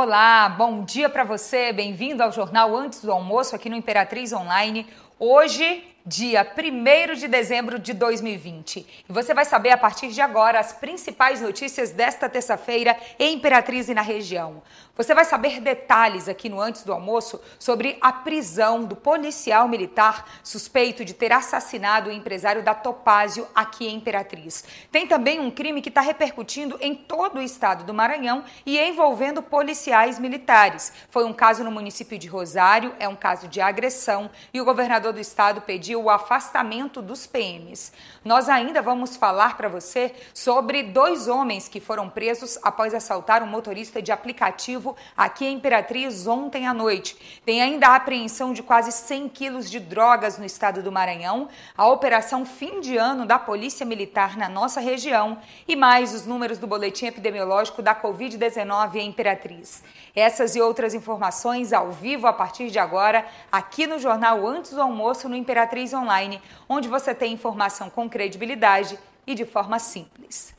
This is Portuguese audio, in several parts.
Olá, bom dia para você. Bem-vindo ao Jornal Antes do Almoço aqui no Imperatriz Online. Hoje, dia 1 de dezembro de 2020. E você vai saber a partir de agora as principais notícias desta terça-feira em Imperatriz e na região. Você vai saber detalhes aqui no Antes do Almoço sobre a prisão do policial militar suspeito de ter assassinado o empresário da Topázio aqui em Imperatriz. Tem também um crime que está repercutindo em todo o estado do Maranhão e envolvendo policiais militares. Foi um caso no município de Rosário, é um caso de agressão e o governador do estado pediu o afastamento dos PMs. Nós ainda vamos falar para você sobre dois homens que foram presos após assaltar um motorista de aplicativo aqui em Imperatriz ontem à noite. Tem ainda a apreensão de quase 100 quilos de drogas no estado do Maranhão, a operação fim de ano da Polícia Militar na nossa região e mais os números do boletim epidemiológico da Covid-19 em Imperatriz. Essas e outras informações ao vivo a partir de agora, aqui no jornal Antes do Almoço no Imperatriz Online, onde você tem informação com credibilidade e de forma simples.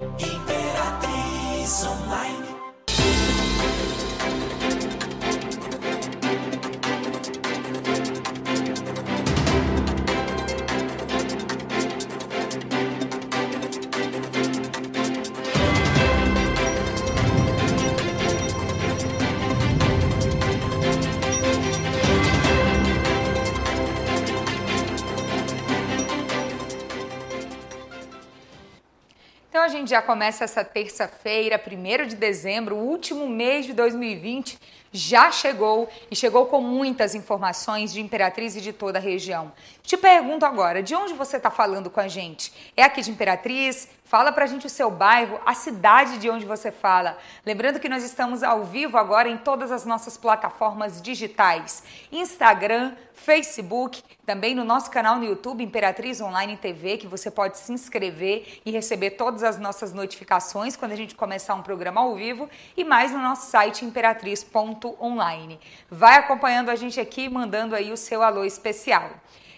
Imperatriz Online. Já começa essa terça-feira, 1 de dezembro, o último mês de 2020 já chegou e chegou com muitas informações de Imperatriz e de toda a região. Te pergunto agora, de onde você está falando com a gente? É aqui de Imperatriz? Fala pra gente o seu bairro, a cidade de onde você fala. Lembrando que nós estamos ao vivo agora em todas as nossas plataformas digitais: Instagram, Facebook, também no nosso canal no YouTube Imperatriz Online TV, que você pode se inscrever e receber todas as nossas notificações quando a gente começar um programa ao vivo e mais no nosso site imperatriz.online. Vai acompanhando a gente aqui, mandando aí o seu alô especial.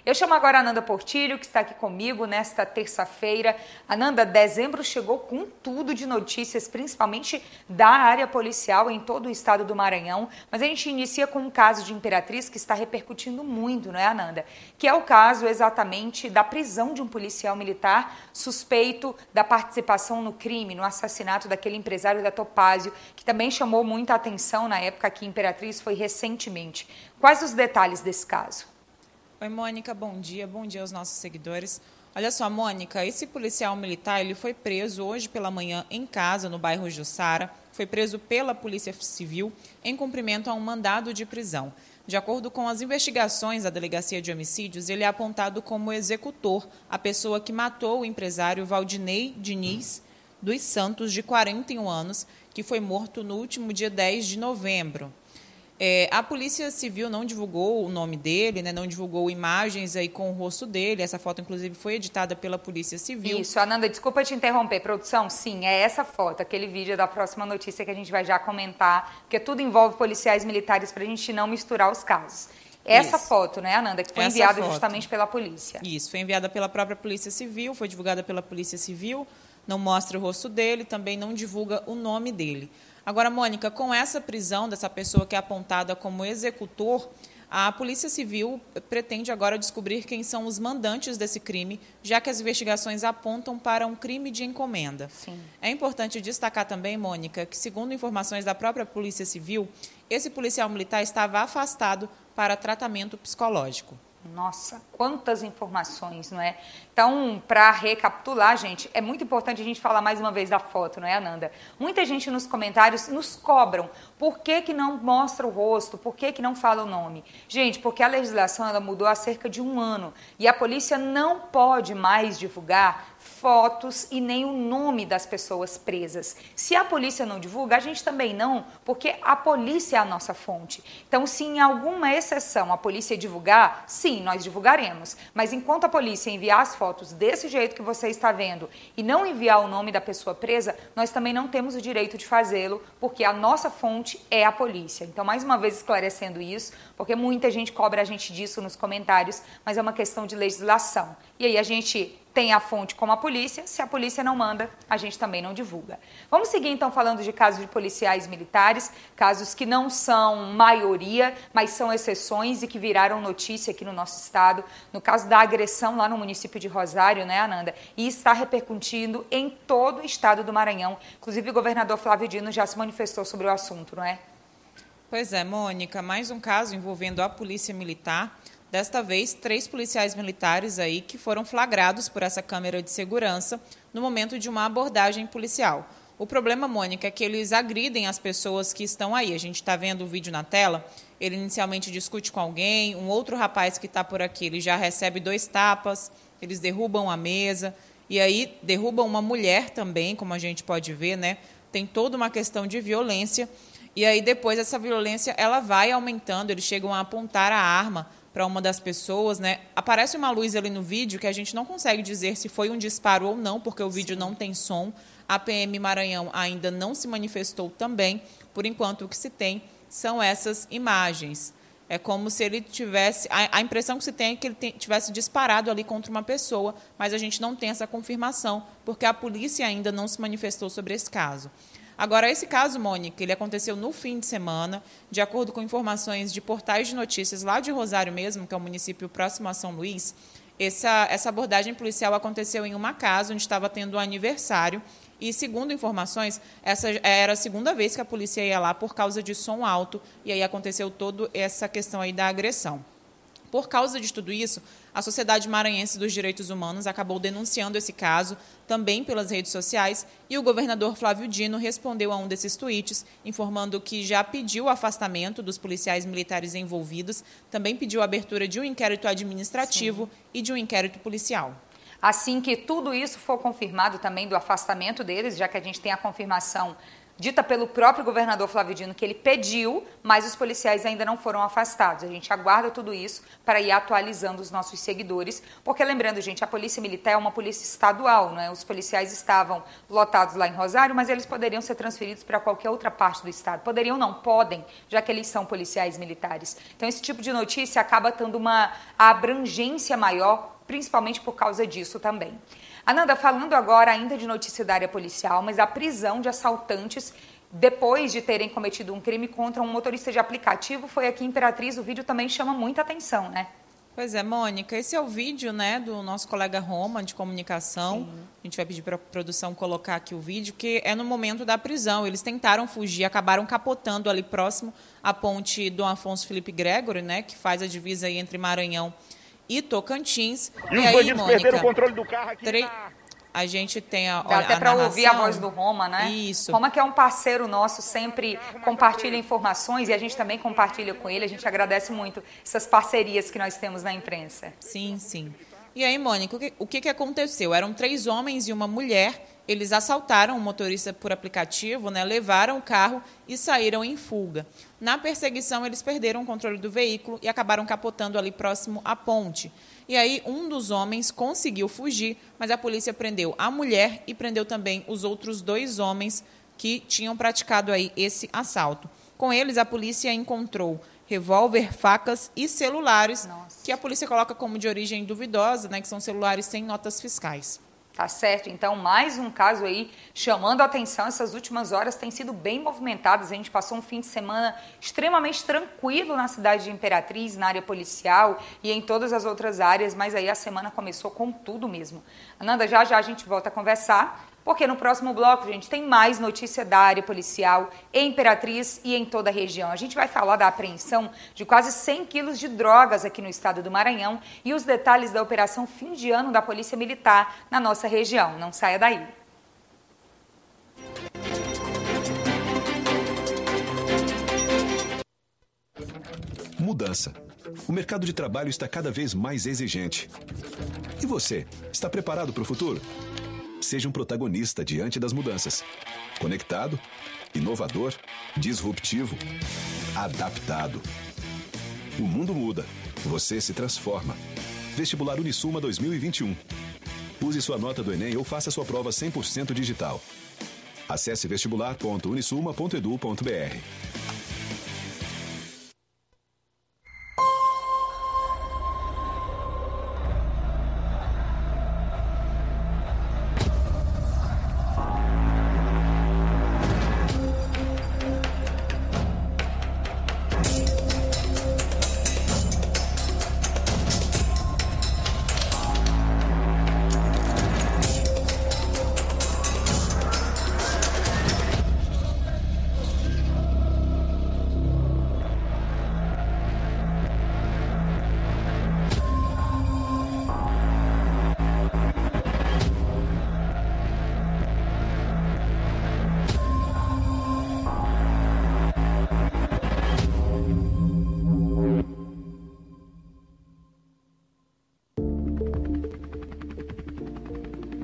Eu chamo agora a Ananda Portilho, que está aqui comigo nesta terça-feira. Ananda, dezembro chegou com tudo de notícias, principalmente da área policial em todo o estado do Maranhão. Mas a gente inicia com um caso de Imperatriz que está repercutindo muito, não é, Ananda? Que é o caso exatamente da prisão de um policial militar suspeito da participação no crime, no assassinato daquele empresário da Topázio, que também chamou muita atenção na época que Imperatriz foi recentemente. Quais os detalhes desse caso? Oi, Mônica, bom dia. Bom dia aos nossos seguidores. Olha só, Mônica, esse policial militar ele foi preso hoje pela manhã em casa, no bairro Jussara. Foi preso pela Polícia Civil em cumprimento a um mandado de prisão. De acordo com as investigações da Delegacia de Homicídios, ele é apontado como executor, a pessoa que matou o empresário Valdinei Diniz dos Santos, de 41 anos, que foi morto no último dia 10 de novembro. É, a Polícia Civil não divulgou o nome dele, né, não divulgou imagens aí com o rosto dele. Essa foto, inclusive, foi editada pela Polícia Civil. Isso, Ananda, desculpa te interromper. Produção, sim, é essa foto, aquele vídeo da próxima notícia que a gente vai já comentar, porque tudo envolve policiais militares para a gente não misturar os casos. Essa Isso. foto, né, Ananda, que foi essa enviada foto. justamente pela polícia. Isso, foi enviada pela própria Polícia Civil, foi divulgada pela Polícia Civil, não mostra o rosto dele, também não divulga o nome dele. Agora, Mônica, com essa prisão dessa pessoa que é apontada como executor, a Polícia Civil pretende agora descobrir quem são os mandantes desse crime, já que as investigações apontam para um crime de encomenda. Sim. É importante destacar também, Mônica, que, segundo informações da própria Polícia Civil, esse policial militar estava afastado para tratamento psicológico. Nossa, quantas informações, não é? Então, para recapitular, gente, é muito importante a gente falar mais uma vez da foto, não é, Ananda? Muita gente nos comentários nos cobram por que, que não mostra o rosto, por que, que não fala o nome. Gente, porque a legislação ela mudou há cerca de um ano e a polícia não pode mais divulgar fotos e nem o nome das pessoas presas. Se a polícia não divulga, a gente também não, porque a polícia é a nossa fonte. Então, se em alguma exceção a polícia divulgar, sim, nós divulgaremos. Mas enquanto a polícia enviar as fotos desse jeito que você está vendo e não enviar o nome da pessoa presa, nós também não temos o direito de fazê-lo, porque a nossa fonte é a polícia. Então, mais uma vez esclarecendo isso, porque muita gente cobra a gente disso nos comentários, mas é uma questão de legislação. E aí a gente tem a fonte como a polícia, se a polícia não manda, a gente também não divulga. Vamos seguir então falando de casos de policiais militares, casos que não são maioria, mas são exceções e que viraram notícia aqui no nosso estado. No caso da agressão lá no município de Rosário, né, Ananda? E está repercutindo em todo o estado do Maranhão. Inclusive, o governador Flávio Dino já se manifestou sobre o assunto, não é? Pois é, Mônica, mais um caso envolvendo a Polícia Militar. Desta vez, três policiais militares aí que foram flagrados por essa câmera de segurança no momento de uma abordagem policial. O problema, Mônica, é que eles agridem as pessoas que estão aí. A gente está vendo o vídeo na tela. Ele inicialmente discute com alguém, um outro rapaz que está por aqui, ele já recebe dois tapas, eles derrubam a mesa e aí derrubam uma mulher também, como a gente pode ver, né? Tem toda uma questão de violência. E aí depois essa violência ela vai aumentando, eles chegam a apontar a arma para uma das pessoas, né? Aparece uma luz ali no vídeo que a gente não consegue dizer se foi um disparo ou não, porque o vídeo Sim. não tem som. A PM Maranhão ainda não se manifestou também. Por enquanto, o que se tem são essas imagens. É como se ele tivesse. A, a impressão que se tem é que ele te, tivesse disparado ali contra uma pessoa, mas a gente não tem essa confirmação, porque a polícia ainda não se manifestou sobre esse caso. Agora, esse caso, Mônica, ele aconteceu no fim de semana, de acordo com informações de portais de notícias lá de Rosário mesmo, que é o município próximo a São Luís. Essa, essa abordagem policial aconteceu em uma casa onde estava tendo um aniversário e, segundo informações, essa era a segunda vez que a polícia ia lá por causa de som alto e aí aconteceu toda essa questão aí da agressão. Por causa de tudo isso, a Sociedade Maranhense dos Direitos Humanos acabou denunciando esse caso também pelas redes sociais e o governador Flávio Dino respondeu a um desses tweets, informando que já pediu o afastamento dos policiais militares envolvidos, também pediu a abertura de um inquérito administrativo Sim. e de um inquérito policial. Assim que tudo isso for confirmado também do afastamento deles, já que a gente tem a confirmação dita pelo próprio governador Flávio Dino que ele pediu, mas os policiais ainda não foram afastados. A gente aguarda tudo isso para ir atualizando os nossos seguidores, porque lembrando, gente, a Polícia Militar é uma polícia estadual, não é? Os policiais estavam lotados lá em Rosário, mas eles poderiam ser transferidos para qualquer outra parte do estado. Poderiam não, podem, já que eles são policiais militares. Então esse tipo de notícia acaba tendo uma abrangência maior, principalmente por causa disso também. Ananda, falando agora ainda de notícia da área policial, mas a prisão de assaltantes depois de terem cometido um crime contra um motorista de aplicativo foi aqui em Imperatriz. O vídeo também chama muita atenção, né? Pois é, Mônica, esse é o vídeo né, do nosso colega Roma de comunicação. Sim. A gente vai pedir para a produção colocar aqui o vídeo, que é no momento da prisão. Eles tentaram fugir, acabaram capotando ali próximo à ponte do Afonso Felipe Gregory, né, que faz a divisa aí entre Maranhão e Tocantins. E, e os aí, bandidos Mônica, perderam o controle do carro aqui tre... na... A gente tem a. Dá até para ouvir a voz do Roma, né? Isso. Roma, que é um parceiro nosso, sempre compartilha informações e a gente também compartilha com ele. A gente agradece muito essas parcerias que nós temos na imprensa. Sim, sim. E aí, Mônica, o que, o que aconteceu? Eram três homens e uma mulher eles assaltaram o motorista por aplicativo, né, levaram o carro e saíram em fuga. Na perseguição, eles perderam o controle do veículo e acabaram capotando ali próximo à ponte. E aí, um dos homens conseguiu fugir, mas a polícia prendeu a mulher e prendeu também os outros dois homens que tinham praticado aí esse assalto. Com eles, a polícia encontrou revólver, facas e celulares, Nossa. que a polícia coloca como de origem duvidosa, né, que são celulares sem notas fiscais. Tá certo? Então, mais um caso aí chamando a atenção. Essas últimas horas têm sido bem movimentadas. A gente passou um fim de semana extremamente tranquilo na cidade de Imperatriz, na área policial e em todas as outras áreas, mas aí a semana começou com tudo mesmo. Ananda, já já a gente volta a conversar porque no próximo bloco, gente, tem mais notícia da área policial em Imperatriz e em toda a região. A gente vai falar da apreensão de quase 100 quilos de drogas aqui no estado do Maranhão e os detalhes da operação fim de ano da Polícia Militar na nossa região. Não saia daí. Mudança. O mercado de trabalho está cada vez mais exigente. E você, está preparado para o futuro? Seja um protagonista diante das mudanças. Conectado, inovador, disruptivo, adaptado. O mundo muda, você se transforma. Vestibular Unisuma 2021. Use sua nota do Enem ou faça sua prova 100% digital. Acesse vestibular.unisuma.edu.br.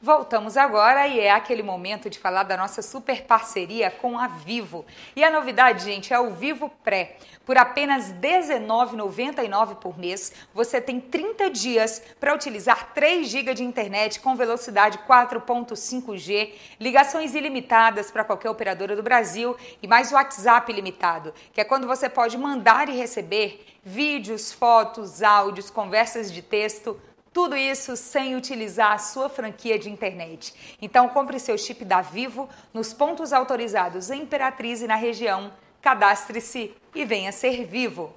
Voltamos agora e é aquele momento de falar da nossa super parceria com a Vivo. E a novidade, gente, é o Vivo Pré. Por apenas R$19,99 por mês, você tem 30 dias para utilizar 3 GB de internet com velocidade 4.5G, ligações ilimitadas para qualquer operadora do Brasil e mais WhatsApp ilimitado, que é quando você pode mandar e receber vídeos, fotos, áudios, conversas de texto tudo isso sem utilizar a sua franquia de internet. Então compre seu chip da Vivo nos pontos autorizados em Imperatriz e na região. Cadastre-se e venha ser vivo.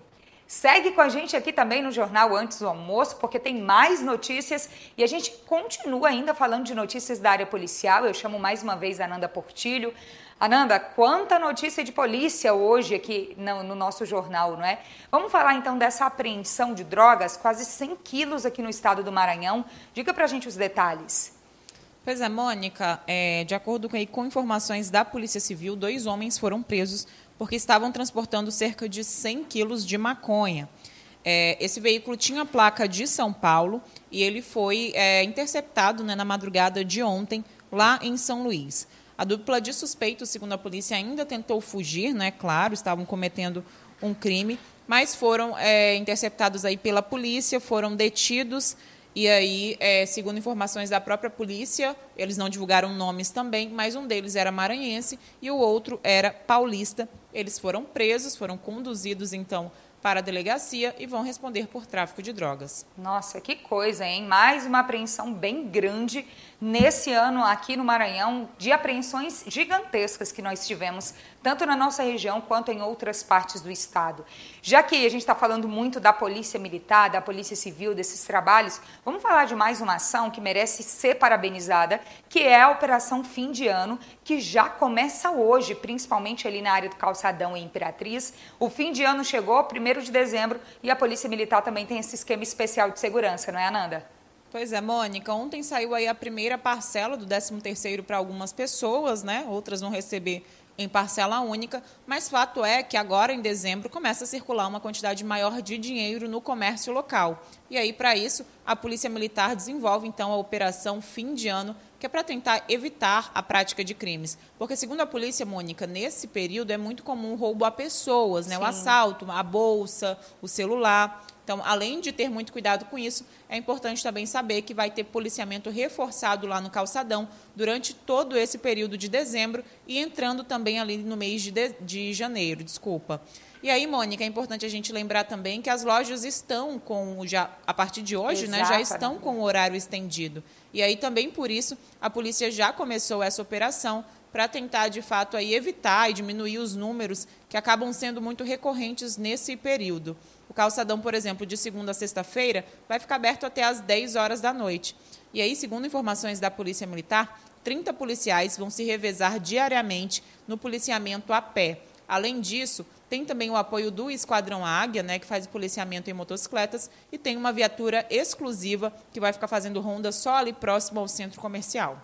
Segue com a gente aqui também no Jornal Antes do Almoço, porque tem mais notícias e a gente continua ainda falando de notícias da área policial. Eu chamo mais uma vez a Ananda Portilho. Ananda, quanta notícia de polícia hoje aqui no, no, nosso jornal, não é? Vamos falar então dessa apreensão de drogas, quase 100 quilos aqui no estado do Maranhão. Diga pra gente os detalhes. Pois é, Mônica, é, de acordo com, informações da Polícia Civil, dois homens foram presos porque estavam transportando cerca de 100 quilos de maconha. É, esse veículo tinha placa de São Paulo e ele foi é, interceptado né, na madrugada de ontem lá em São Luís. A dupla de suspeitos, segundo a polícia, ainda tentou fugir, né? Claro, estavam cometendo um crime, mas foram é, interceptados aí pela polícia, foram detidos e aí, é, segundo informações da própria polícia, eles não divulgaram nomes também, mas um deles era maranhense e o outro era paulista. Eles foram presos, foram conduzidos então para a delegacia e vão responder por tráfico de drogas. Nossa, que coisa, hein? Mais uma apreensão bem grande nesse ano aqui no Maranhão de apreensões gigantescas que nós tivemos, tanto na nossa região quanto em outras partes do estado. Já que a gente está falando muito da Polícia Militar, da Polícia Civil, desses trabalhos, vamos falar de mais uma ação que merece ser parabenizada, que é a Operação Fim de Ano, que já começa hoje, principalmente ali na área do Calçadão e Imperatriz. O fim de ano chegou, 1 de dezembro, e a Polícia Militar também tem esse esquema especial de segurança, não é, Ananda? Pois é, Mônica, ontem saiu aí a primeira parcela do 13º para algumas pessoas, né? Outras vão receber em parcela única, mas fato é que agora em dezembro começa a circular uma quantidade maior de dinheiro no comércio local. E aí para isso, a Polícia Militar desenvolve então a operação Fim de Ano, que é para tentar evitar a prática de crimes. Porque segundo a polícia, Mônica, nesse período é muito comum o roubo a pessoas, né? O assalto, a bolsa, o celular. Então, além de ter muito cuidado com isso, é importante também saber que vai ter policiamento reforçado lá no calçadão durante todo esse período de dezembro e entrando também ali no mês de, de, de janeiro, desculpa. E aí, Mônica, é importante a gente lembrar também que as lojas estão com, já a partir de hoje, né, já estão com o horário estendido. E aí também por isso a polícia já começou essa operação para tentar de fato aí evitar e diminuir os números que acabam sendo muito recorrentes nesse período. O calçadão, por exemplo, de segunda a sexta-feira, vai ficar aberto até às 10 horas da noite. E aí, segundo informações da Polícia Militar, 30 policiais vão se revezar diariamente no policiamento a pé. Além disso, tem também o apoio do Esquadrão Águia, né, que faz policiamento em motocicletas, e tem uma viatura exclusiva que vai ficar fazendo ronda só ali próximo ao centro comercial.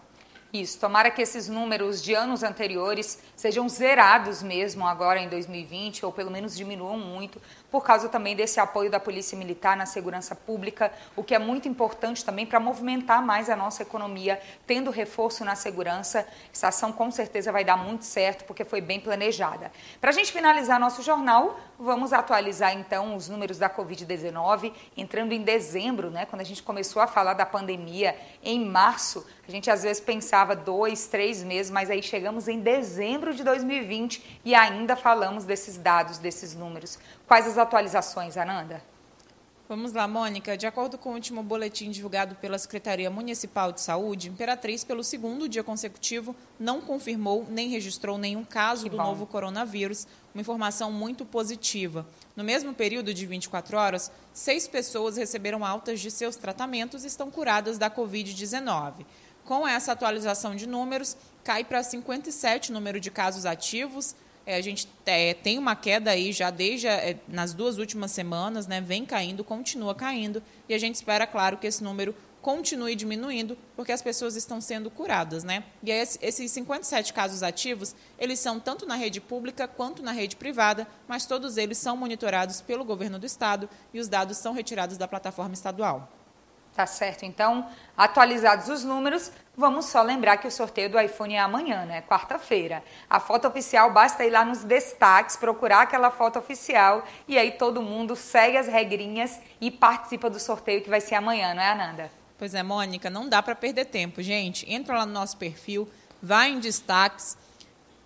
Isso, tomara que esses números de anos anteriores sejam zerados mesmo agora em 2020, ou pelo menos diminuam muito, por causa também desse apoio da Polícia Militar na segurança pública, o que é muito importante também para movimentar mais a nossa economia, tendo reforço na segurança. Essa ação com certeza vai dar muito certo, porque foi bem planejada. Para a gente finalizar nosso jornal, vamos atualizar então os números da Covid-19, entrando em dezembro, né, quando a gente começou a falar da pandemia, em março, a gente às vezes pensava dois, três meses, mas aí chegamos em dezembro de 2020 e ainda falamos desses dados, desses números. Quais as atualizações, Ananda? Vamos lá, Mônica. De acordo com o último boletim divulgado pela Secretaria Municipal de Saúde, Imperatriz, pelo segundo dia consecutivo, não confirmou nem registrou nenhum caso que do bom. novo coronavírus, uma informação muito positiva. No mesmo período de 24 horas, seis pessoas receberam altas de seus tratamentos e estão curadas da Covid-19. Com essa atualização de números, cai para 57 o número de casos ativos. É, a gente é, tem uma queda aí já desde é, nas duas últimas semanas, né? Vem caindo, continua caindo, e a gente espera, claro, que esse número continue diminuindo, porque as pessoas estão sendo curadas, né? E aí, esses 57 casos ativos, eles são tanto na rede pública quanto na rede privada, mas todos eles são monitorados pelo governo do estado e os dados são retirados da plataforma estadual. Tá certo? Então, atualizados os números, vamos só lembrar que o sorteio do iPhone é amanhã, né? Quarta-feira. A foto oficial, basta ir lá nos destaques, procurar aquela foto oficial e aí todo mundo segue as regrinhas e participa do sorteio que vai ser amanhã, não é, Ananda? Pois é, Mônica, não dá para perder tempo, gente. Entra lá no nosso perfil, vai em destaques,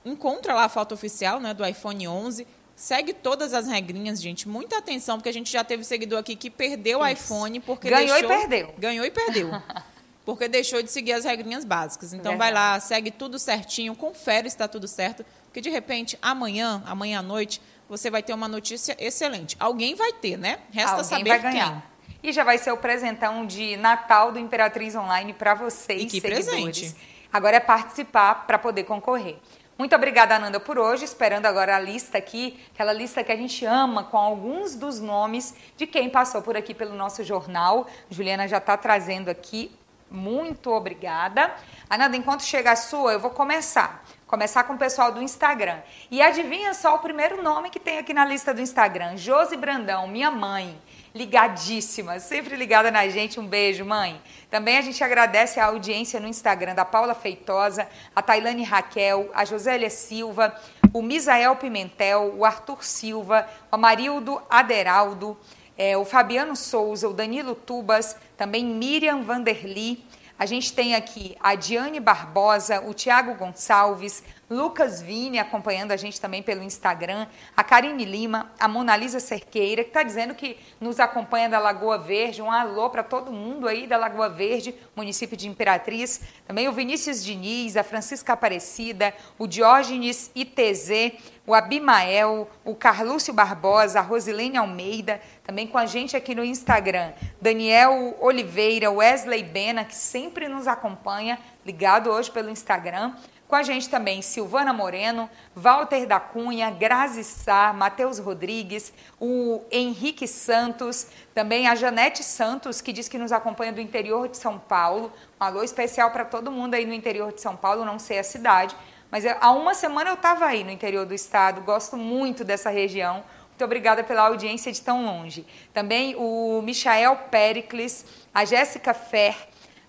encontra lá a foto oficial né, do iPhone 11 Segue todas as regrinhas, gente. Muita atenção, porque a gente já teve seguidor aqui que perdeu o iPhone porque ganhou deixou... e perdeu. Ganhou e perdeu. porque deixou de seguir as regrinhas básicas. Então Verdade. vai lá, segue tudo certinho, confere se está tudo certo, porque de repente amanhã, amanhã à noite, você vai ter uma notícia excelente. Alguém vai ter, né? Resta Alguém saber vai ganhar. quem. E já vai ser o presentão de Natal do Imperatriz Online para vocês, e que seguidores. presente. Agora é participar para poder concorrer. Muito obrigada, Ananda, por hoje. Esperando agora a lista aqui, aquela lista que a gente ama, com alguns dos nomes de quem passou por aqui pelo nosso jornal. Juliana já está trazendo aqui. Muito obrigada. Ananda, enquanto chega a sua, eu vou começar. Começar com o pessoal do Instagram. E adivinha só o primeiro nome que tem aqui na lista do Instagram: Josi Brandão, minha mãe ligadíssima, sempre ligada na gente. Um beijo, mãe. Também a gente agradece a audiência no Instagram da Paula Feitosa, a Tailane Raquel, a Josélia Silva, o Misael Pimentel, o Arthur Silva, o Amarildo Aderaldo, é, o Fabiano Souza, o Danilo Tubas, também Miriam Vanderli. A gente tem aqui a Diane Barbosa, o Tiago Gonçalves, Lucas Vini acompanhando a gente também pelo Instagram, a Karine Lima, a Monalisa Cerqueira, que está dizendo que nos acompanha da Lagoa Verde. Um alô para todo mundo aí da Lagoa Verde, município de Imperatriz. Também o Vinícius Diniz, a Francisca Aparecida, o Diógenes ITZ, o Abimael, o Carlúcio Barbosa, a Rosilene Almeida, também com a gente aqui no Instagram. Daniel Oliveira, Wesley Bena, que sempre nos acompanha, ligado hoje pelo Instagram. Com a gente também Silvana Moreno, Walter da Cunha, Grazi Sá, Matheus Rodrigues, o Henrique Santos, também a Janete Santos, que diz que nos acompanha do interior de São Paulo. Um alô especial para todo mundo aí no interior de São Paulo, não sei a cidade, mas há uma semana eu estava aí no interior do estado, gosto muito dessa região. Muito obrigada pela audiência de tão longe. Também o Michael Pericles, a Jéssica Fer,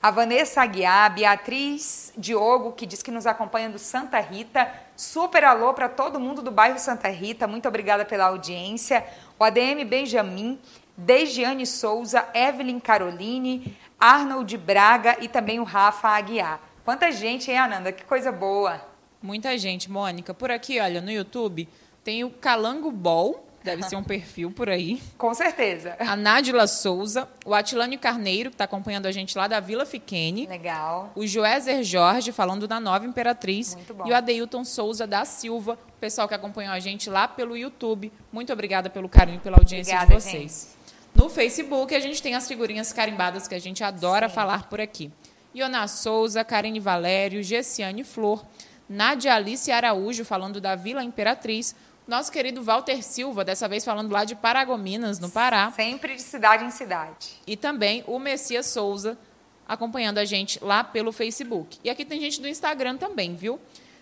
a Vanessa Aguiar, Beatriz Diogo, que diz que nos acompanha do Santa Rita. Super alô para todo mundo do bairro Santa Rita. Muito obrigada pela audiência. O ADM Benjamin, Dejiane Souza, Evelyn Caroline, Arnold Braga e também o Rafa Aguiar. Quanta gente, hein, Ananda? Que coisa boa. Muita gente, Mônica. Por aqui, olha, no YouTube tem o Calango Ball, Deve ser um perfil por aí. Com certeza. A Nádila Souza, o Atilânio Carneiro, que está acompanhando a gente lá da Vila Fiquene. Legal. O Joézer Jorge, falando da Nova Imperatriz. Muito bom. E o Adeilton Souza da Silva, o pessoal que acompanhou a gente lá pelo YouTube. Muito obrigada pelo carinho, pela audiência obrigada, de vocês. Gente. No Facebook, a gente tem as figurinhas carimbadas que a gente adora Sim. falar por aqui. Iona Souza, Karine Valério, Gessiane Flor, Nádia Alice Araújo, falando da Vila Imperatriz nosso querido Walter Silva, dessa vez falando lá de Paragominas, no Pará. Sempre de cidade em cidade. E também o Messias Souza, acompanhando a gente lá pelo Facebook. E aqui tem gente do Instagram também, viu?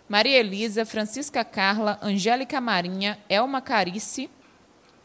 Maria Elisa, Francisca Carla, Angélica Marinha, Elma Carice,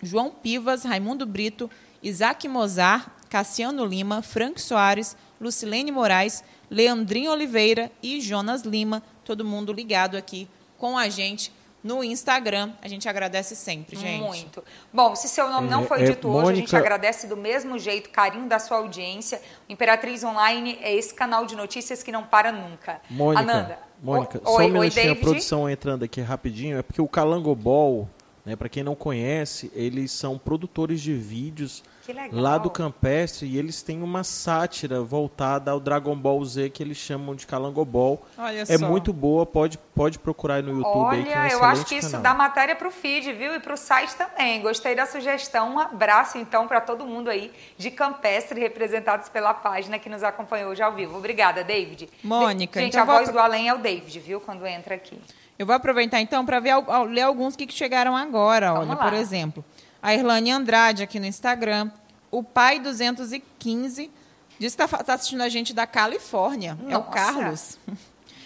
João Pivas, Raimundo Brito, Isaac Mozart, Cassiano Lima, Frank Soares, Lucilene Moraes, Leandrinho Oliveira e Jonas Lima, todo mundo ligado aqui com a gente no Instagram. A gente agradece sempre, gente. Muito. Bom, se seu nome é, não foi é, dito Mônica... hoje, a gente agradece do mesmo jeito, carinho da sua audiência. O Imperatriz Online é esse canal de notícias que não para nunca. Mônica, Ananda. Mônica, o, só oi, um minutinho, a produção entrando aqui rapidinho. É porque o Calangobol, né, para quem não conhece, eles são produtores de vídeos lá do Campestre e eles têm uma sátira voltada ao Dragon Ball Z que eles chamam de Calangobol. Olha é só. muito boa, pode, pode procurar aí no YouTube. Olha, aí, que é um eu acho que isso canal. dá matéria para o feed, viu? E para o site também. Gostei da sugestão. Um abraço então para todo mundo aí de Campestre, representados pela página que nos acompanhou hoje ao vivo. Obrigada, David. Mônica, Gente, então a voz do além é o David, viu? Quando entra aqui. Eu vou aproveitar então para ler alguns que chegaram agora. Vamos Olha, lá. por exemplo a Irlane Andrade aqui no Instagram, o pai 215 diz que está tá assistindo a gente da Califórnia. Nossa. É o Carlos.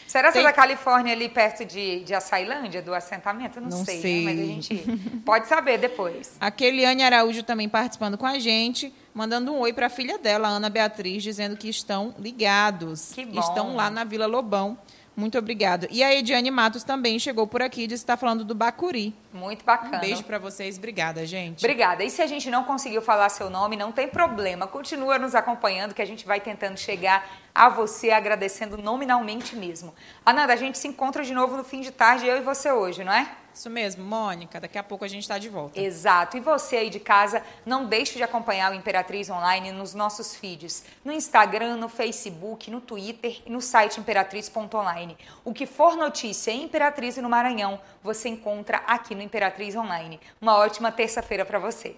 Será que é da Califórnia ali perto de, de Açailândia, do assentamento? Não, Não sei, sei. Né? mas a gente pode saber depois. A Keliane Araújo também participando com a gente, mandando um oi para a filha dela, Ana Beatriz, dizendo que estão ligados. Que bom. Estão lá na Vila Lobão. Muito obrigada. E a Ediane Matos também chegou por aqui e disse que está falando do Bacuri. Muito bacana. Um beijo para vocês. Obrigada, gente. Obrigada. E se a gente não conseguiu falar seu nome, não tem problema. Continua nos acompanhando que a gente vai tentando chegar a você agradecendo nominalmente mesmo. Ananda, a gente se encontra de novo no fim de tarde, eu e você hoje, não é? Isso mesmo, Mônica. Daqui a pouco a gente está de volta. Exato. E você aí de casa, não deixe de acompanhar o Imperatriz Online nos nossos feeds, no Instagram, no Facebook, no Twitter e no site imperatriz.online. O que for notícia em Imperatriz e no Maranhão, você encontra aqui no Imperatriz Online. Uma ótima terça-feira para você.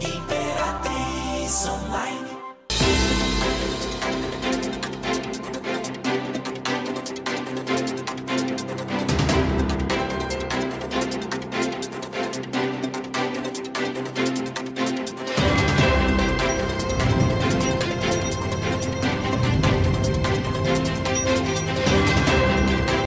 Imperatriz.